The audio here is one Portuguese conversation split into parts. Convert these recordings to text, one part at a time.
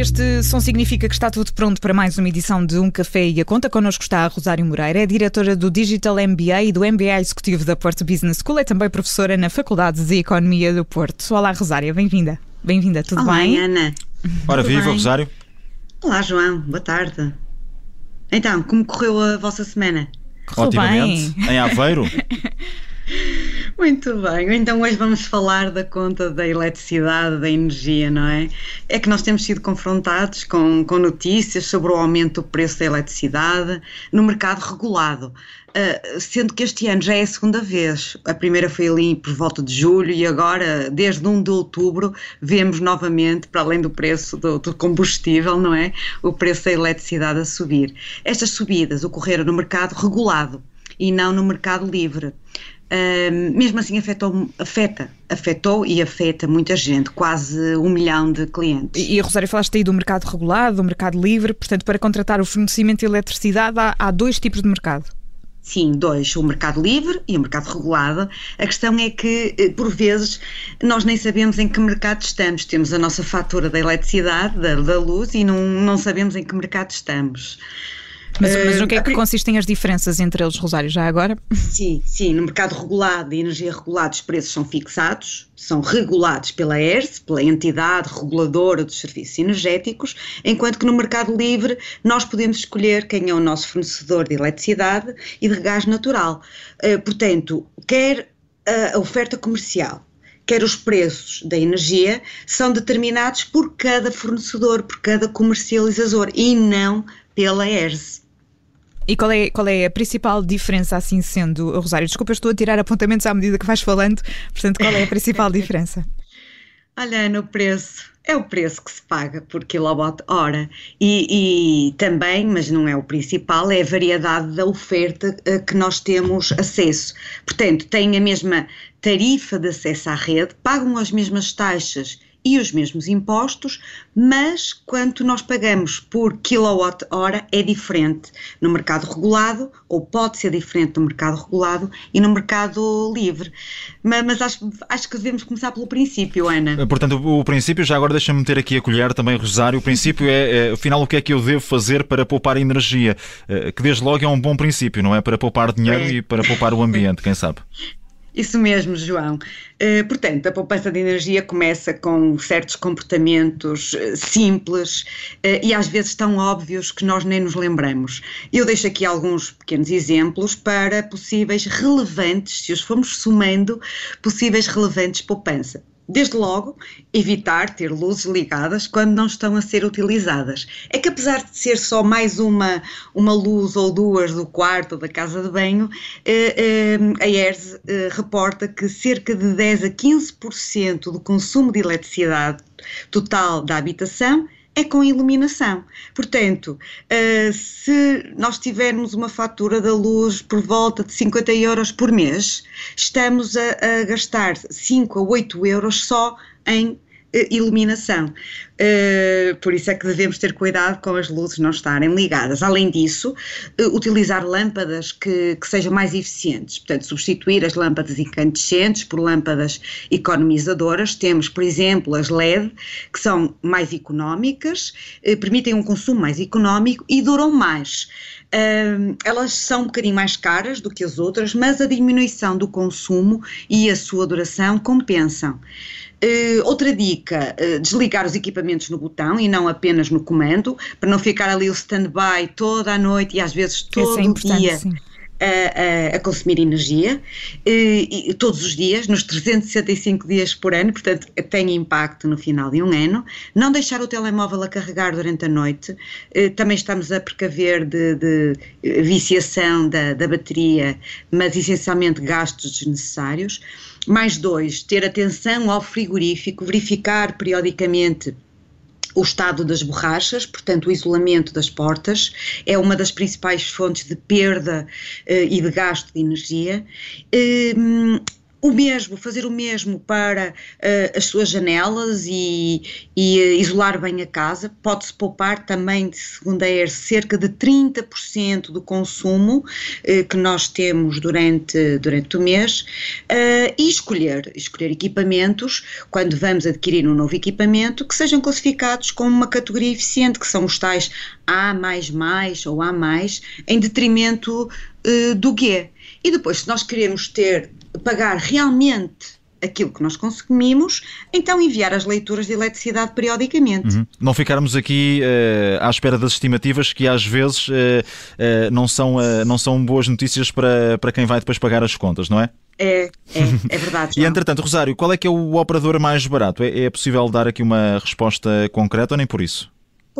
Este som significa que está tudo pronto para mais uma edição de Um Café e a Conta. Connosco está a Rosário Moreira, é diretora do Digital MBA e do MBA Executivo da Porto Business School, é também professora na Faculdade de Economia do Porto. Olá, Rosária, bem-vinda. Bem-vinda, tudo Olá, bem? Ana. Ora, Tudo viva, bem? Rosário. Olá, João. Boa tarde. Então, como correu a vossa semana? Correu Otimamente. bem. Em Aveiro. Muito bem. Então, hoje vamos falar da conta da eletricidade, da energia, não é? É que nós temos sido confrontados com, com notícias sobre o aumento do preço da eletricidade no mercado regulado. Uh, sendo que este ano já é a segunda vez. A primeira foi ali por volta de julho e agora, desde 1 de outubro, vemos novamente, para além do preço do, do combustível, não é? O preço da eletricidade a subir. Estas subidas ocorreram no mercado regulado e não no mercado livre. Uh, mesmo assim afetou, afeta, afetou e afeta muita gente, quase um milhão de clientes. E, e Rosário, falaste aí do mercado regulado, do mercado livre, portanto, para contratar o fornecimento de eletricidade há, há dois tipos de mercado. Sim, dois, o mercado livre e o mercado regulado. A questão é que, eh, por vezes, nós nem sabemos em que mercado estamos. Temos a nossa fatura da eletricidade, da, da luz, e não, não sabemos em que mercado estamos. Mas, mas no que é Uh, que consistem as diferenças entre eles, Rosário, já agora? Sim, sim, no mercado regulado de energia regulada os preços são fixados, são regulados pela ERS, pela entidade reguladora dos serviços energéticos, enquanto que no mercado livre nós podemos escolher quem é o nosso fornecedor de eletricidade e de gás natural. Uh, portanto, quer a oferta comercial, quer os preços da energia, são determinados por cada fornecedor, por cada comercializador e não pela ERS. E qual é, qual é a principal diferença, assim sendo, Rosário? Desculpa, estou a tirar apontamentos à medida que vais falando, portanto, qual é a principal diferença? Olha, no preço. É o preço que se paga por quilowatt-hora. E, e, também, mas não é o principal, é a variedade da oferta a que nós temos acesso. Portanto, têm a mesma tarifa de acesso à rede, pagam as mesmas taxas e os mesmos impostos, mas quanto nós pagamos por quilowatt-hora é diferente no mercado regulado, ou pode ser diferente no mercado regulado e no mercado livre. Mas, mas acho, acho, que devemos começar pelo princípio, Ana. Portanto, o, o princípio, já agora deixa-me meter aqui a colher também, Rosário. O princípio é, é, afinal, o que é que eu devo fazer para poupar energia? Que desde logo é um bom princípio, não é? Para poupar dinheiro é. e para poupar o ambiente, quem sabe? Isso mesmo, João. Uh, portanto, a poupança de energia começa com certos comportamentos uh, simples uh, e às vezes tão óbvios que nós nem nos lembramos. Eu deixo aqui alguns pequenos exemplos para possíveis relevantes, se os formos somando, possíveis relevantes poupança. Desde logo, evitar ter luzes ligadas quando não estão a ser utilizadas. É que apesar de ser só mais uma, uma luz ou duas do quarto ou da casa de banho, eh, eh, a ERS eh, reporta que cerca de 10 a 15% do consumo de eletricidade total da habitação é com iluminação. Portanto, uh, se nós tivermos uma fatura da luz por volta de 50 euros por mês, estamos a, a gastar 5 a 8 euros só em iluminação. Uh, por isso é que devemos ter cuidado com as luzes não estarem ligadas. Além disso, uh, utilizar lâmpadas que, que, sejam mais eficientes, portanto, substituir as lâmpadas incandescentes por lâmpadas economizadoras. Temos, por exemplo, as LED, que são mais económicas, uh, permitem um consumo mais económico e duram mais. Elas são um bocadinho mais caras do que as outras, mas a diminuição do consumo e a sua duração compensam. Uh, outra dica, uh, desligar os equipamentos no botão e não apenas no comando, para não ficar ali o stand-by toda a noite e às vezes todo é o dia a, a, a, consumir energia, uh, e, todos os dias, nos 365 dias por ano, portanto tem impacto no final de um ano. Não deixar o telemóvel a carregar durante a noite, também estamos a precaver de, de viciação da, da bateria, mas essencialmente gastos desnecessários. Mais dois, ter atenção ao frigorífico, verificar periodicamente o estado das borrachas, portanto, o isolamento das portas, é uma das principais fontes de perda uh, e de gasto de energia. Uh, o mesmo, fazer o mesmo para uh, as suas janelas e, e uh, isolar bem a casa. Pode-se poupar também, segundo a ERS, cerca de 30% do consumo uh, que nós temos durante, durante o mês e escolher, escolher equipamentos, quando vamos adquirir um novo equipamento, que sejam classificados como uma categoria eficiente, que são os tais A++ ou A+, em detrimento do G. E depois, se nós queremos ter pagar realmente aquilo que nós consumimos, então enviar as leituras de eletricidade periodicamente. Uhum. Não ficarmos aqui uh, à espera das estimativas que às vezes uh, uh, não, são, não são boas notícias para, para quem vai depois pagar as contas, não é? É, é, é verdade. e entretanto, Rosário, qual é que é o operador mais barato? É, é possível dar aqui uma resposta concreta ou nem por isso?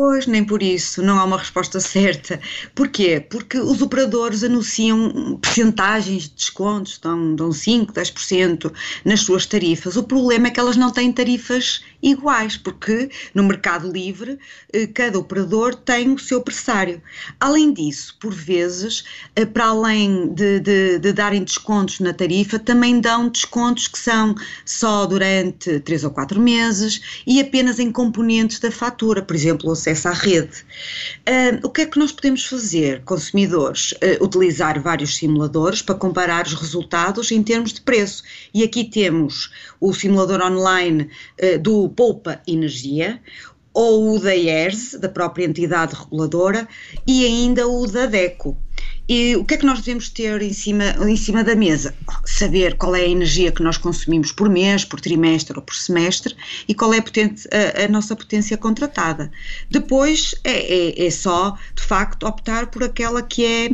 Pois, nem por isso, não há uma resposta certa. Porquê? Porque os operadores anunciam percentagens de descontos, dão, dão 5, 10% nas suas tarifas. O problema é que elas não têm tarifas iguais, porque no mercado livre eh, cada operador tem o seu pressário. Além disso, por vezes, eh, para além de, de, de darem descontos na tarifa, também dão descontos que são só durante 3 ou 4 meses e apenas em componentes da fatura, por exemplo, o acesso à rede. Uh, o que é que nós podemos fazer, consumidores? Utilizar vários simuladores para comparar os resultados em termos de preço. E aqui temos o simulador online do Poupa Energia, ou o da ERS, da própria entidade reguladora, e ainda o da DECO. E o que é que nós devemos ter em cima, em cima da mesa? Saber qual é a energia que nós consumimos por mês, por trimestre ou por semestre e qual é a, potente, a, a nossa potência contratada. Depois é, é, é só, de facto, optar por aquela que é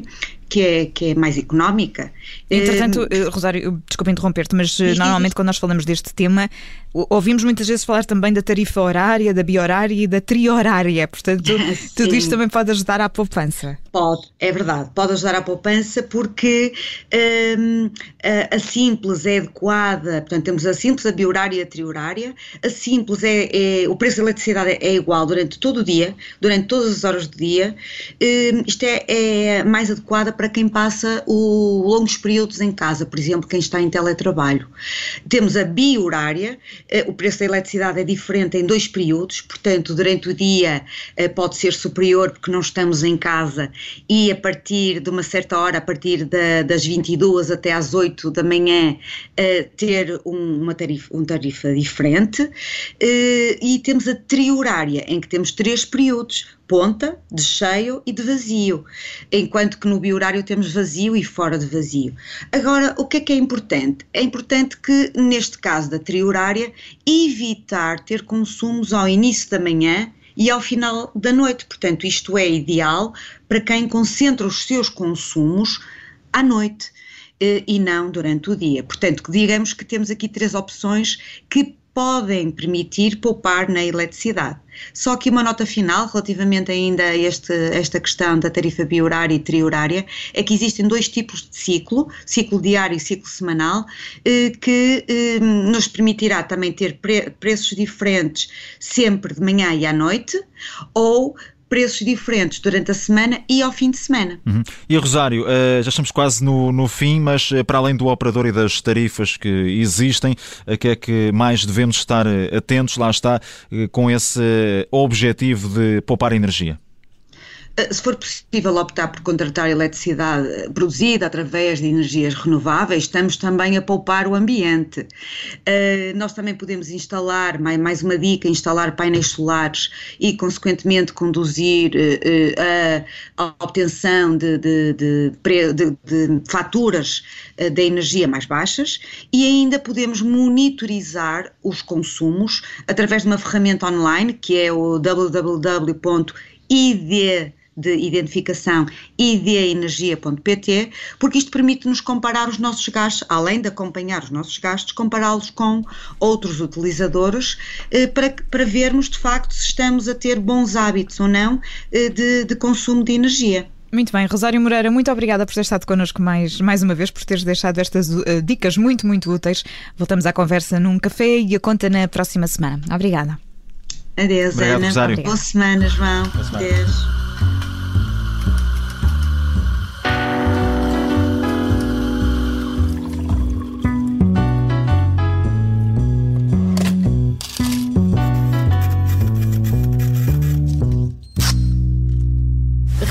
que é, que é mais económica. Entretanto, uh, Rosário, desculpa interromper-te, mas uh, normalmente quando nós falamos deste tema, ouvimos muitas vezes falar também da tarifa horária, da biorária e da triorária. Portanto, tudo isto também pode ajudar à poupança. Pode, é verdade, pode ajudar à poupança porque um, a, simples é adequada, portanto, temos a simples, a biorária e a triorária. A simples é, é o preço da eletricidade é, igual durante todo o dia, durante todas as horas do dia. Um, isto é, é mais adequada para quem passa o longos períodos em casa, por exemplo, quem está em teletrabalho. Temos a biorária, eh, o preço da eletricidade é diferente em dois períodos, portanto, durante o dia eh, pode ser superior porque não estamos em casa e a partir de uma certa hora, a partir da, das 22 até às 8 da manhã, eh, ter uma tarifa, uma tarifa diferente. E temos a triorária, em que temos três períodos, ponta, de cheio e de vazio, enquanto que no biorário temos vazio e fora de vazio. Agora, o que é que é importante? É importante que, neste caso da triorária, evitar ter consumos ao início da manhã e ao final da noite. Portanto, isto é ideal para quem concentra os seus consumos à noite eh, e não durante o dia. Portanto, digamos que temos aqui três opções que podem permitir poupar na eletricidade. Só que uma nota final relativamente ainda a este, esta questão da tarifa biorária e triorária é que existem dois tipos de ciclo, ciclo diário e ciclo semanal, eh, que eh, nos permitirá também ter preços diferentes sempre de manhã e à noite, ou preços diferentes durante a semana e ao fim de semana. Uhum. E Rosário, uh, já estamos quase no, no fim, mas uh, para além do operador e das tarifas que existem, a que é que mais devemos estar eh, atentos, lá está, com esse objetivo de poupar energia? Eh, se for possível optar por contratar eletricidade produzida através de energias renováveis, estamos também a poupar o ambiente. Uh, nós também podemos instalar, mais uma dica, instalar painéis solares e, consequentemente, conduzir uh, a, a, obtenção de, de, de, de faturas uh, energia mais baixas e ainda podemos monitorizar os consumos através de uma ferramenta online que é o www.id de identificação idenergia.pt, porque isto permite-nos comparar os nossos gastos, além de acompanhar os nossos gastos, compará-los com outros utilizadores eh, para, para vermos de facto se estamos a ter bons hábitos ou não eh, de, de consumo de energia. Muito bem, Rosário Moreira, muito obrigada por ter estado connosco mais, mais uma vez, por teres deixado estas uh, dicas muito, muito úteis. Voltamos à conversa num café e a conta na próxima semana. Obrigada. Adeus, Obrigado, Ana. Rosário. Boa semana, João. Boa semana. Adeus.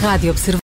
Rádio Observador.